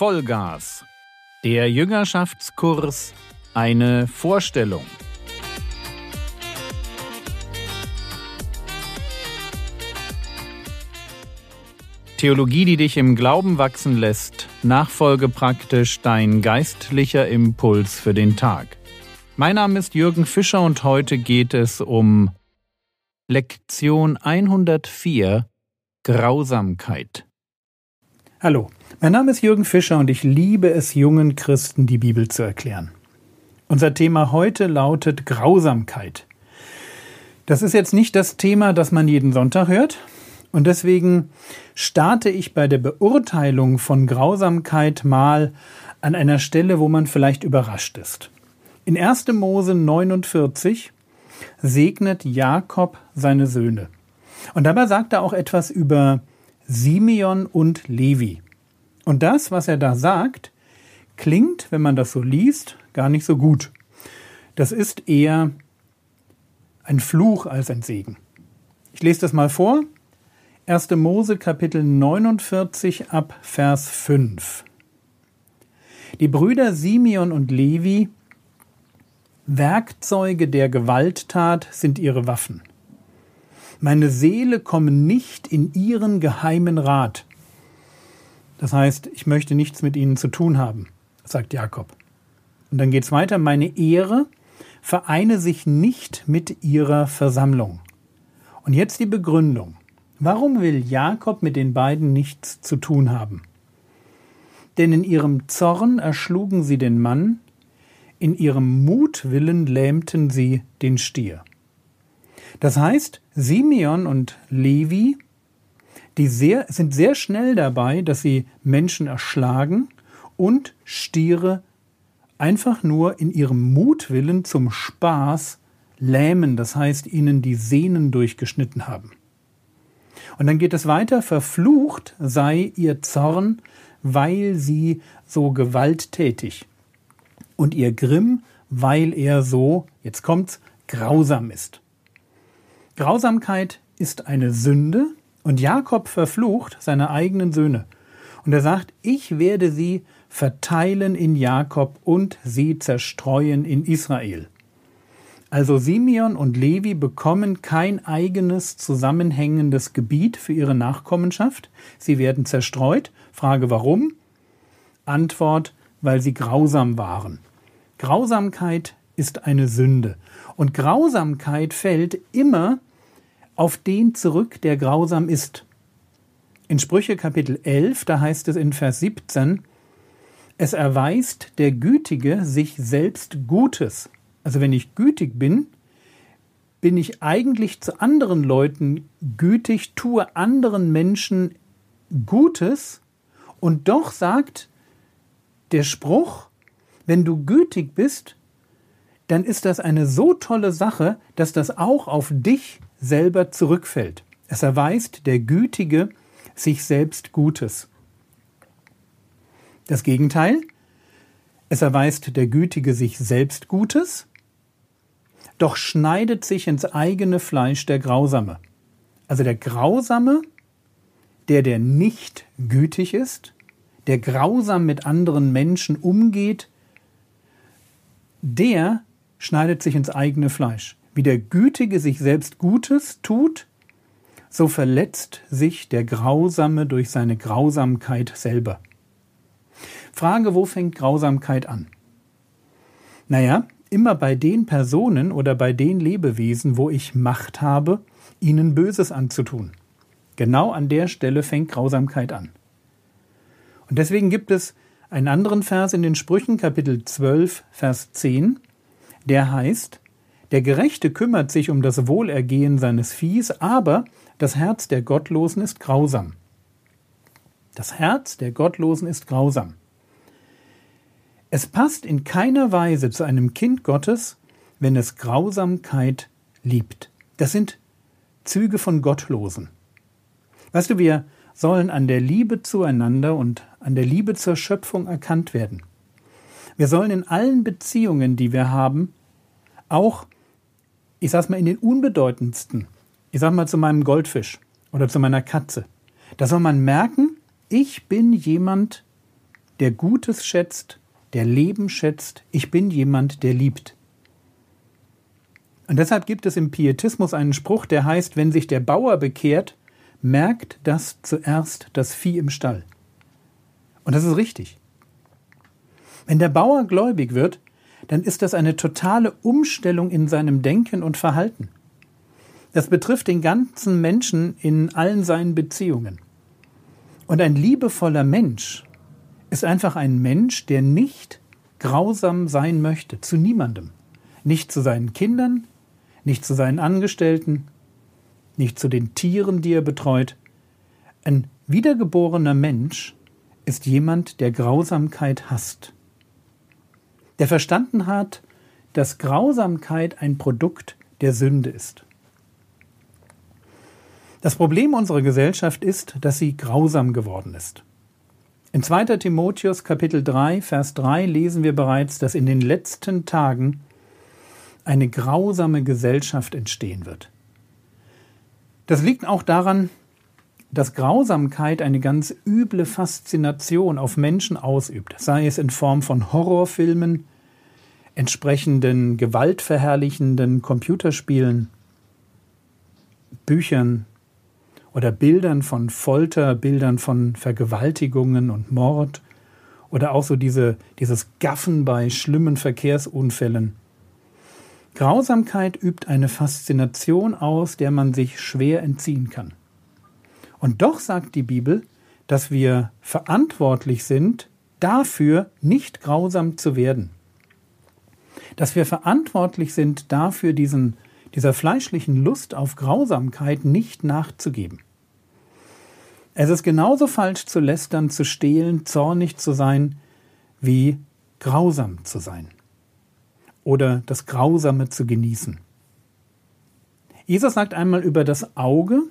Vollgas. Der Jüngerschaftskurs eine Vorstellung. Theologie, die dich im Glauben wachsen lässt, nachfolge praktisch dein geistlicher Impuls für den Tag. Mein Name ist Jürgen Fischer und heute geht es um Lektion 104 Grausamkeit. Hallo, mein Name ist Jürgen Fischer und ich liebe es, jungen Christen die Bibel zu erklären. Unser Thema heute lautet Grausamkeit. Das ist jetzt nicht das Thema, das man jeden Sonntag hört, und deswegen starte ich bei der Beurteilung von Grausamkeit mal an einer Stelle, wo man vielleicht überrascht ist. In 1. Mose 49 segnet Jakob seine Söhne. Und dabei sagt er auch etwas über Simeon und Levi. Und das, was er da sagt, klingt, wenn man das so liest, gar nicht so gut. Das ist eher ein Fluch als ein Segen. Ich lese das mal vor. 1. Mose Kapitel 49 ab Vers 5. Die Brüder Simeon und Levi, Werkzeuge der Gewalttat sind ihre Waffen. Meine Seele komme nicht in ihren geheimen Rat. Das heißt, ich möchte nichts mit ihnen zu tun haben, sagt Jakob. Und dann geht's weiter. Meine Ehre vereine sich nicht mit ihrer Versammlung. Und jetzt die Begründung. Warum will Jakob mit den beiden nichts zu tun haben? Denn in ihrem Zorn erschlugen sie den Mann, in ihrem Mutwillen lähmten sie den Stier. Das heißt, Simeon und Levi, die sehr, sind sehr schnell dabei, dass sie Menschen erschlagen und Stiere einfach nur in ihrem Mutwillen zum Spaß lähmen, das heißt ihnen die Sehnen durchgeschnitten haben. Und dann geht es weiter, verflucht sei ihr Zorn, weil sie so gewalttätig und ihr Grimm, weil er so, jetzt kommt's, grausam ist. Grausamkeit ist eine Sünde und Jakob verflucht seine eigenen Söhne. Und er sagt, ich werde sie verteilen in Jakob und sie zerstreuen in Israel. Also Simeon und Levi bekommen kein eigenes zusammenhängendes Gebiet für ihre Nachkommenschaft. Sie werden zerstreut. Frage warum? Antwort, weil sie grausam waren. Grausamkeit ist eine Sünde. Und Grausamkeit fällt immer auf den zurück, der grausam ist. In Sprüche Kapitel 11, da heißt es in Vers 17, es erweist der Gütige sich selbst Gutes. Also wenn ich gütig bin, bin ich eigentlich zu anderen Leuten gütig, tue anderen Menschen Gutes und doch sagt der Spruch, wenn du gütig bist, dann ist das eine so tolle Sache, dass das auch auf dich selber zurückfällt. Es erweist der Gütige sich selbst Gutes. Das Gegenteil, es erweist der Gütige sich selbst Gutes, doch schneidet sich ins eigene Fleisch der Grausame. Also der Grausame, der, der nicht gütig ist, der grausam mit anderen Menschen umgeht, der schneidet sich ins eigene Fleisch. Wie der Gütige sich selbst Gutes tut, so verletzt sich der Grausame durch seine Grausamkeit selber. Frage, wo fängt Grausamkeit an? Naja, immer bei den Personen oder bei den Lebewesen, wo ich Macht habe, ihnen Böses anzutun. Genau an der Stelle fängt Grausamkeit an. Und deswegen gibt es einen anderen Vers in den Sprüchen, Kapitel 12, Vers 10, der heißt, der Gerechte kümmert sich um das Wohlergehen seines Viehs, aber das Herz der Gottlosen ist grausam. Das Herz der Gottlosen ist grausam. Es passt in keiner Weise zu einem Kind Gottes, wenn es Grausamkeit liebt. Das sind Züge von Gottlosen. Weißt du, wir sollen an der Liebe zueinander und an der Liebe zur Schöpfung erkannt werden. Wir sollen in allen Beziehungen, die wir haben, auch ich sag's mal, in den unbedeutendsten, ich sag mal zu meinem Goldfisch oder zu meiner Katze, da soll man merken, ich bin jemand, der Gutes schätzt, der Leben schätzt. Ich bin jemand, der liebt. Und deshalb gibt es im Pietismus einen Spruch, der heißt, wenn sich der Bauer bekehrt, merkt das zuerst das Vieh im Stall. Und das ist richtig. Wenn der Bauer gläubig wird, dann ist das eine totale Umstellung in seinem Denken und Verhalten. Das betrifft den ganzen Menschen in allen seinen Beziehungen. Und ein liebevoller Mensch ist einfach ein Mensch, der nicht grausam sein möchte, zu niemandem. Nicht zu seinen Kindern, nicht zu seinen Angestellten, nicht zu den Tieren, die er betreut. Ein wiedergeborener Mensch ist jemand, der Grausamkeit hasst. Der verstanden hat, dass Grausamkeit ein Produkt der Sünde ist. Das Problem unserer Gesellschaft ist, dass sie grausam geworden ist. In 2. Timotheus Kapitel 3, Vers 3 lesen wir bereits, dass in den letzten Tagen eine grausame Gesellschaft entstehen wird. Das liegt auch daran, dass Grausamkeit eine ganz üble Faszination auf Menschen ausübt, sei es in Form von Horrorfilmen, entsprechenden gewaltverherrlichenden Computerspielen, Büchern, oder Bildern von Folter, Bildern von Vergewaltigungen und Mord oder auch so diese, dieses Gaffen bei schlimmen Verkehrsunfällen. Grausamkeit übt eine Faszination aus, der man sich schwer entziehen kann. Und doch sagt die Bibel, dass wir verantwortlich sind, dafür nicht grausam zu werden. Dass wir verantwortlich sind, dafür diesen dieser fleischlichen Lust auf Grausamkeit nicht nachzugeben. Es ist genauso falsch zu lästern, zu stehlen, zornig zu sein, wie grausam zu sein oder das Grausame zu genießen. Jesus sagt einmal über das Auge,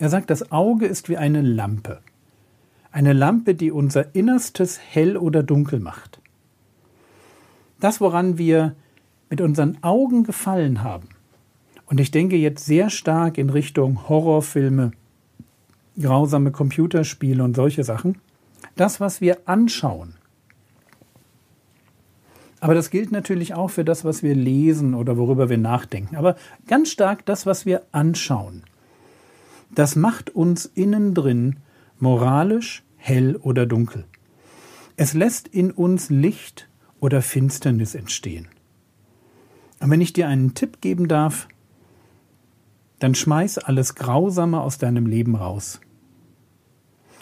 er sagt, das Auge ist wie eine Lampe. Eine Lampe, die unser Innerstes hell oder dunkel macht. Das, woran wir mit unseren Augen gefallen haben, und ich denke jetzt sehr stark in Richtung Horrorfilme, grausame Computerspiele und solche Sachen. Das, was wir anschauen. Aber das gilt natürlich auch für das, was wir lesen oder worüber wir nachdenken. Aber ganz stark das, was wir anschauen. Das macht uns innen drin moralisch hell oder dunkel. Es lässt in uns Licht oder Finsternis entstehen. Und wenn ich dir einen Tipp geben darf, dann schmeiß alles Grausame aus deinem Leben raus.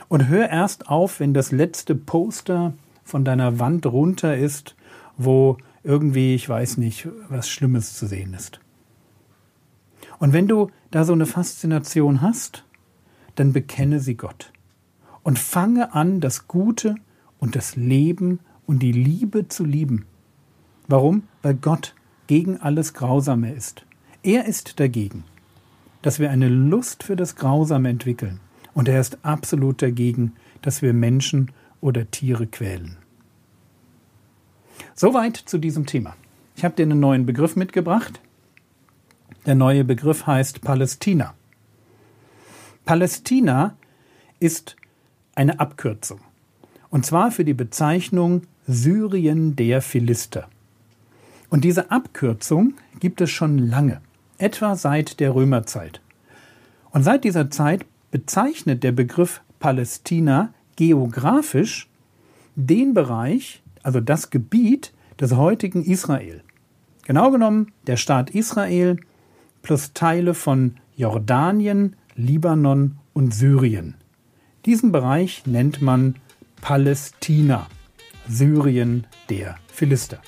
Und hör erst auf, wenn das letzte Poster von deiner Wand runter ist, wo irgendwie, ich weiß nicht, was Schlimmes zu sehen ist. Und wenn du da so eine Faszination hast, dann bekenne sie Gott und fange an, das Gute und das Leben und die Liebe zu lieben. Warum? Weil Gott gegen alles Grausame ist. Er ist dagegen dass wir eine Lust für das Grausame entwickeln. Und er ist absolut dagegen, dass wir Menschen oder Tiere quälen. Soweit zu diesem Thema. Ich habe dir einen neuen Begriff mitgebracht. Der neue Begriff heißt Palästina. Palästina ist eine Abkürzung. Und zwar für die Bezeichnung Syrien der Philister. Und diese Abkürzung gibt es schon lange etwa seit der Römerzeit. Und seit dieser Zeit bezeichnet der Begriff Palästina geografisch den Bereich, also das Gebiet des heutigen Israel. Genau genommen der Staat Israel plus Teile von Jordanien, Libanon und Syrien. Diesen Bereich nennt man Palästina, Syrien der Philister.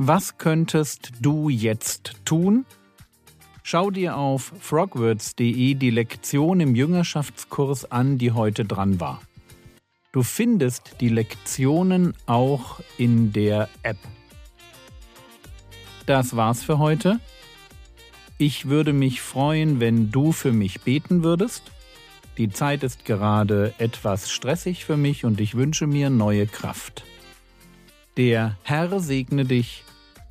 Was könntest du jetzt tun? Schau dir auf frogwords.de die Lektion im Jüngerschaftskurs an, die heute dran war. Du findest die Lektionen auch in der App. Das war's für heute. Ich würde mich freuen, wenn du für mich beten würdest. Die Zeit ist gerade etwas stressig für mich und ich wünsche mir neue Kraft. Der Herr segne dich